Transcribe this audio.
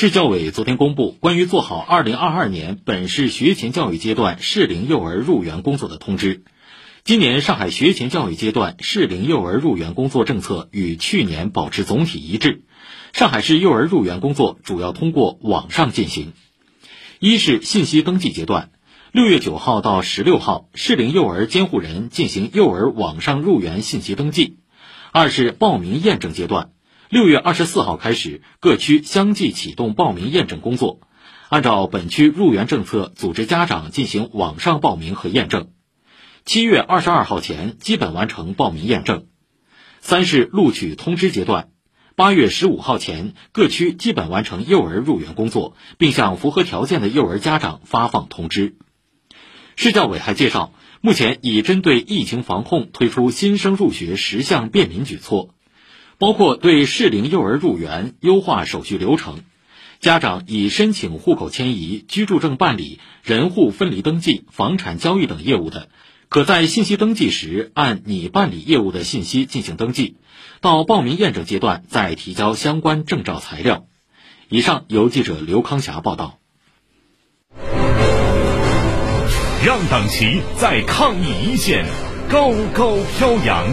市教委昨天公布关于做好2022年本市学前教育阶段适龄幼儿入园工作的通知。今年上海学前教育阶段适龄幼儿入园工作政策与去年保持总体一致。上海市幼儿入园工作主要通过网上进行。一是信息登记阶段，六月九号到十六号，适龄幼儿监护人进行幼儿网上入园信息登记。二是报名验证阶段。六月二十四号开始，各区相继启动报名验证工作，按照本区入园政策组织家长进行网上报名和验证。七月二十二号前基本完成报名验证。三是录取通知阶段，八月十五号前各区基本完成幼儿入园工作，并向符合条件的幼儿家长发放通知。市教委还介绍，目前已针对疫情防控推出新生入学十项便民举措。包括对适龄幼儿入园优化手续流程，家长已申请户口迁移、居住证办理、人户分离登记、房产交易等业务的，可在信息登记时按你办理业务的信息进行登记，到报名验证阶段再提交相关证照材料。以上由记者刘康霞报道。让党旗在抗疫一线高高飘扬。